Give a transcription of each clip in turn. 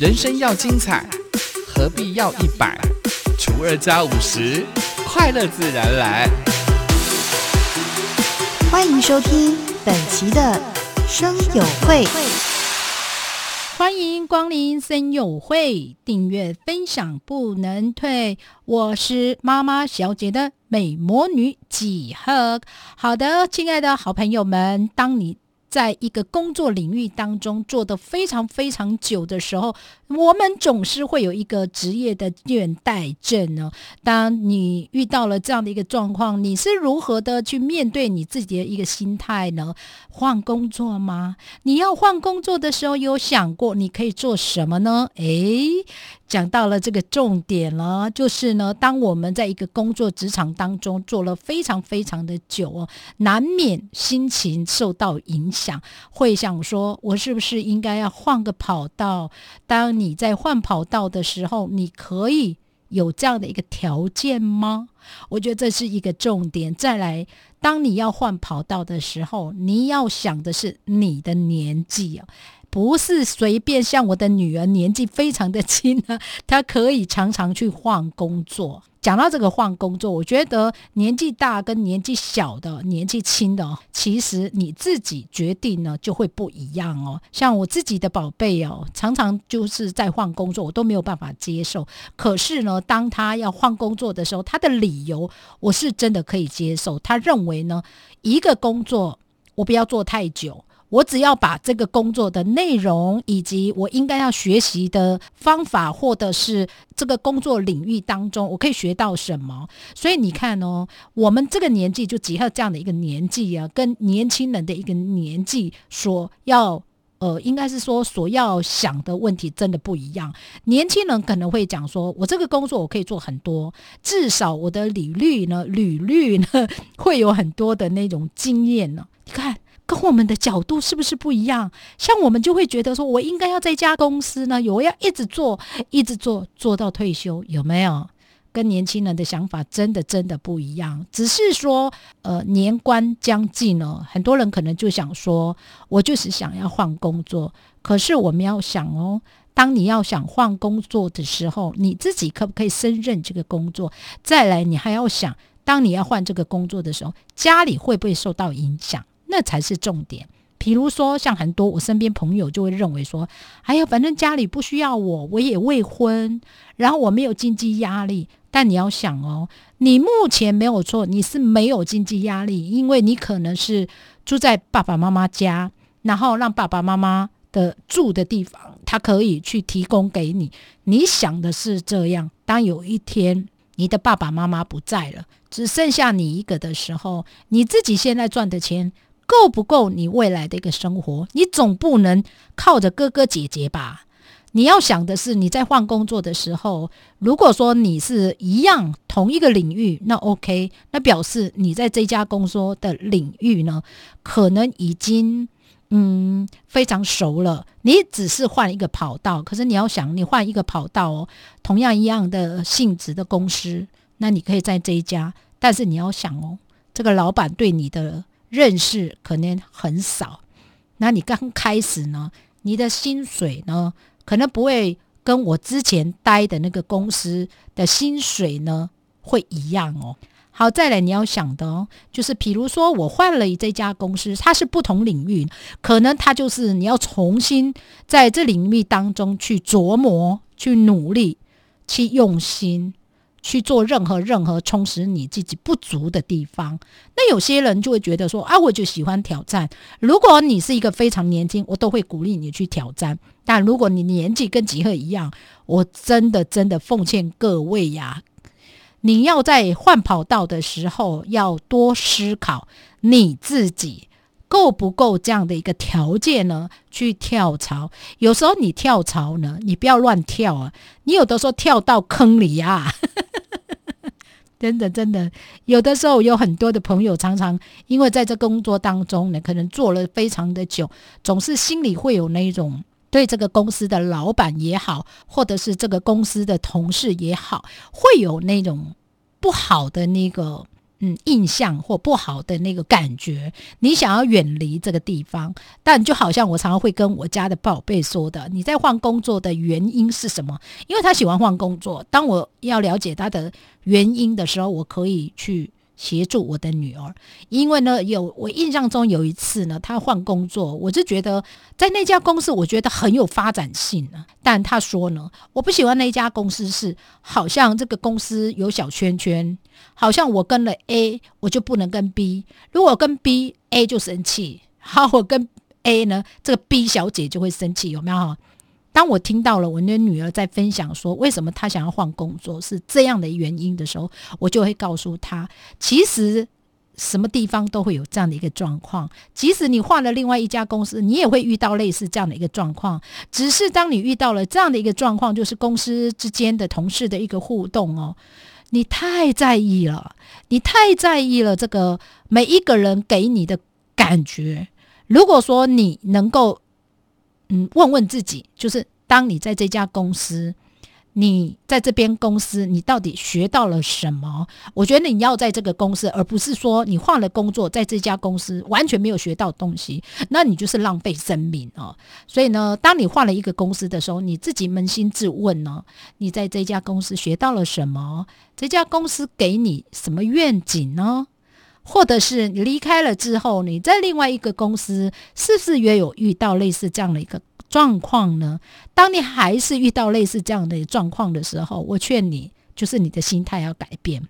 人生要精彩，何必要一百除二加五十？快乐自然来。欢迎收听本期的生友会。欢迎光临森友会，订阅分享不能退。我是妈妈小姐的美魔女几何。好的，亲爱的好朋友们，当你。在一个工作领域当中做的非常非常久的时候，我们总是会有一个职业的倦怠症呢。当你遇到了这样的一个状况，你是如何的去面对你自己的一个心态呢？换工作吗？你要换工作的时候，有想过你可以做什么呢？诶。讲到了这个重点了，就是呢，当我们在一个工作职场当中做了非常非常的久哦，难免心情受到影响，会想说，我是不是应该要换个跑道？当你在换跑道的时候，你可以有这样的一个条件吗？我觉得这是一个重点。再来，当你要换跑道的时候，你要想的是你的年纪啊。不是随便像我的女儿年纪非常的轻呢，她可以常常去换工作。讲到这个换工作，我觉得年纪大跟年纪小的、年纪轻的，其实你自己决定呢就会不一样哦。像我自己的宝贝哦，常常就是在换工作，我都没有办法接受。可是呢，当他要换工作的时候，他的理由我是真的可以接受。他认为呢，一个工作我不要做太久。我只要把这个工作的内容，以及我应该要学习的方法，或者是这个工作领域当中，我可以学到什么。所以你看哦，我们这个年纪就结合这样的一个年纪啊，跟年轻人的一个年纪，所要呃，应该是说所要想的问题真的不一样。年轻人可能会讲说，我这个工作我可以做很多，至少我的履历呢，履历呢会有很多的那种经验呢。你看。跟我们的角度是不是不一样？像我们就会觉得说，我应该要在家公司呢，有要一直做，一直做，做到退休，有没有？跟年轻人的想法真的真的不一样。只是说，呃，年关将近了，很多人可能就想说，我就是想要换工作。可是我们要想哦，当你要想换工作的时候，你自己可不可以胜任这个工作？再来，你还要想，当你要换这个工作的时候，家里会不会受到影响？那才是重点。比如说，像很多我身边朋友就会认为说：“哎呀，反正家里不需要我，我也未婚，然后我没有经济压力。”但你要想哦，你目前没有错，你是没有经济压力，因为你可能是住在爸爸妈妈家，然后让爸爸妈妈的住的地方，他可以去提供给你。你想的是这样，当有一天你的爸爸妈妈不在了，只剩下你一个的时候，你自己现在赚的钱。够不够你未来的一个生活？你总不能靠着哥哥姐姐吧？你要想的是，你在换工作的时候，如果说你是一样同一个领域，那 OK，那表示你在这家公司的领域呢，可能已经嗯非常熟了。你只是换一个跑道，可是你要想，你换一个跑道哦，同样一样的性质的公司，那你可以在这一家，但是你要想哦，这个老板对你的。认识可能很少，那你刚开始呢？你的薪水呢，可能不会跟我之前待的那个公司的薪水呢会一样哦。好，再来你要想的哦，就是比如说我换了这家公司，它是不同领域，可能它就是你要重新在这领域当中去琢磨、去努力、去用心。去做任何任何充实你自己不足的地方，那有些人就会觉得说啊，我就喜欢挑战。如果你是一个非常年轻，我都会鼓励你去挑战。但如果你年纪跟吉赫一样，我真的真的奉劝各位呀，你要在换跑道的时候要多思考你自己。够不够这样的一个条件呢？去跳槽，有时候你跳槽呢，你不要乱跳啊！你有的时候跳到坑里啊，真的真的，有的时候有很多的朋友常常因为在这工作当中呢，可能做了非常的久，总是心里会有那种对这个公司的老板也好，或者是这个公司的同事也好，会有那种不好的那个。嗯印象或不好的那个感觉，你想要远离这个地方。但就好像我常常会跟我家的宝贝说的，你在换工作的原因是什么？因为他喜欢换工作。当我要了解他的原因的时候，我可以去。协助我的女儿，因为呢，有我印象中有一次呢，她换工作，我就觉得在那家公司，我觉得很有发展性呢。但她说呢，我不喜欢那家公司，是好像这个公司有小圈圈，好像我跟了 A，我就不能跟 B，如果跟 B，A 就生气，好，我跟 A 呢，这个 B 小姐就会生气，有没有？当我听到了我的女儿在分享说为什么她想要换工作是这样的原因的时候，我就会告诉她，其实什么地方都会有这样的一个状况。即使你换了另外一家公司，你也会遇到类似这样的一个状况。只是当你遇到了这样的一个状况，就是公司之间的同事的一个互动哦，你太在意了，你太在意了这个每一个人给你的感觉。如果说你能够。嗯，问问自己，就是当你在这家公司，你在这边公司，你到底学到了什么？我觉得你要在这个公司，而不是说你换了工作，在这家公司完全没有学到东西，那你就是浪费生命哦。所以呢，当你换了一个公司的时候，你自己扪心自问呢，你在这家公司学到了什么？这家公司给你什么愿景呢？或者是你离开了之后，你在另外一个公司，是不是也有遇到类似这样的一个状况呢？当你还是遇到类似这样的状况的时候，我劝你，就是你的心态要改变，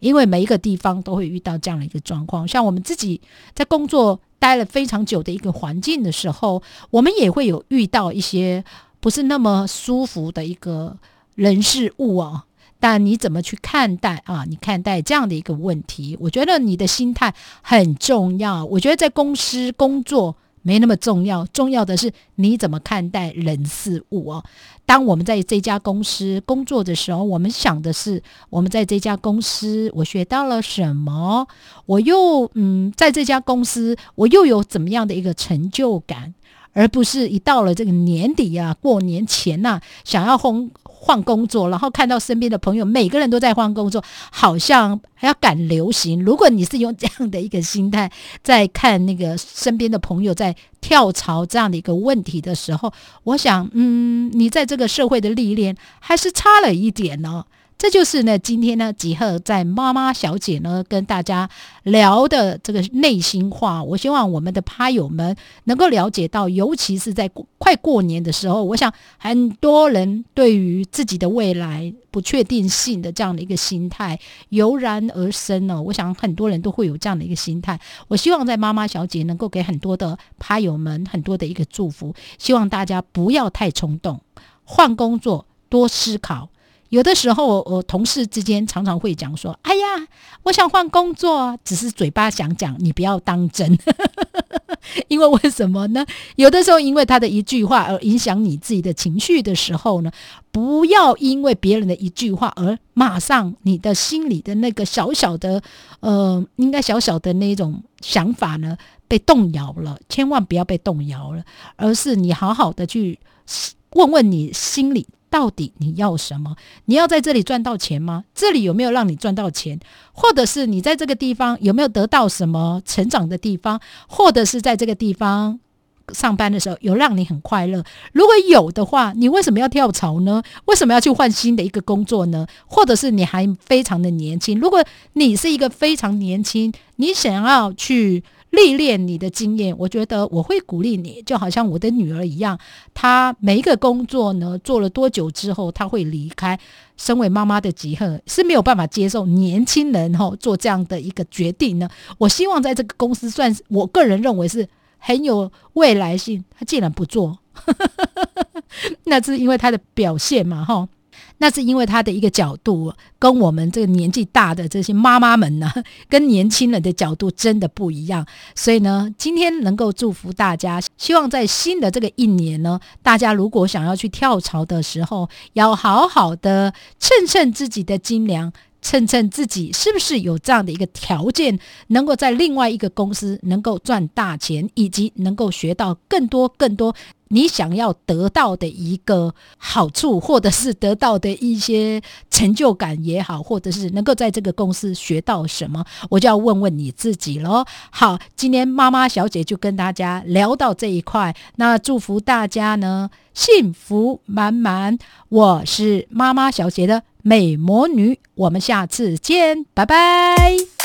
因为每一个地方都会遇到这样的一个状况。像我们自己在工作待了非常久的一个环境的时候，我们也会有遇到一些不是那么舒服的一个人事物啊。但你怎么去看待啊？你看待这样的一个问题，我觉得你的心态很重要。我觉得在公司工作没那么重要，重要的是你怎么看待人事物哦。当我们在这家公司工作的时候，我们想的是我们在这家公司我学到了什么，我又嗯，在这家公司我又有怎么样的一个成就感。而不是一到了这个年底啊，过年前呐，想要轰换工作，然后看到身边的朋友每个人都在换工作，好像还要赶流行。如果你是用这样的一个心态在看那个身边的朋友在跳槽这样的一个问题的时候，我想，嗯，你在这个社会的历练还是差了一点呢。这就是呢，今天呢，吉赫在妈妈小姐呢跟大家聊的这个内心话。我希望我们的趴友们能够了解到，尤其是在快过年的时候，我想很多人对于自己的未来不确定性的这样的一个心态油然而生呢。我想很多人都会有这样的一个心态。我希望在妈妈小姐能够给很多的趴友们很多的一个祝福，希望大家不要太冲动，换工作多思考。有的时候，我同事之间常常会讲说：“哎呀，我想换工作，只是嘴巴想讲，你不要当真。”因为为什么呢？有的时候，因为他的一句话而影响你自己的情绪的时候呢，不要因为别人的一句话而马上你的心里的那个小小的呃，应该小小的那种想法呢被动摇了。千万不要被动摇了，而是你好好的去问问你心里。到底你要什么？你要在这里赚到钱吗？这里有没有让你赚到钱？或者是你在这个地方有没有得到什么成长的地方？或者是在这个地方上班的时候有让你很快乐？如果有的话，你为什么要跳槽呢？为什么要去换新的一个工作呢？或者是你还非常的年轻？如果你是一个非常年轻，你想要去。历练你的经验，我觉得我会鼓励你，就好像我的女儿一样，她每一个工作呢做了多久之后，她会离开。身为妈妈的吉赫是没有办法接受年轻人哈做这样的一个决定呢。我希望在这个公司算是我个人认为是很有未来性，他竟然不做，那是因为他的表现嘛哈。那是因为他的一个角度，跟我们这个年纪大的这些妈妈们呢，跟年轻人的角度真的不一样。所以呢，今天能够祝福大家，希望在新的这个一年呢，大家如果想要去跳槽的时候，要好好的称称自己的斤两，称称自己是不是有这样的一个条件，能够在另外一个公司能够赚大钱，以及能够学到更多更多你想要得到的一个好处，或者是得到的一些成就感也好，或者是能够在这个公司学到什么，我就要问问你自己喽。好，今天妈妈小姐就跟大家聊到这一块，那祝福大家呢幸福满满。我是妈妈小姐的美魔女，我们下次见，拜拜。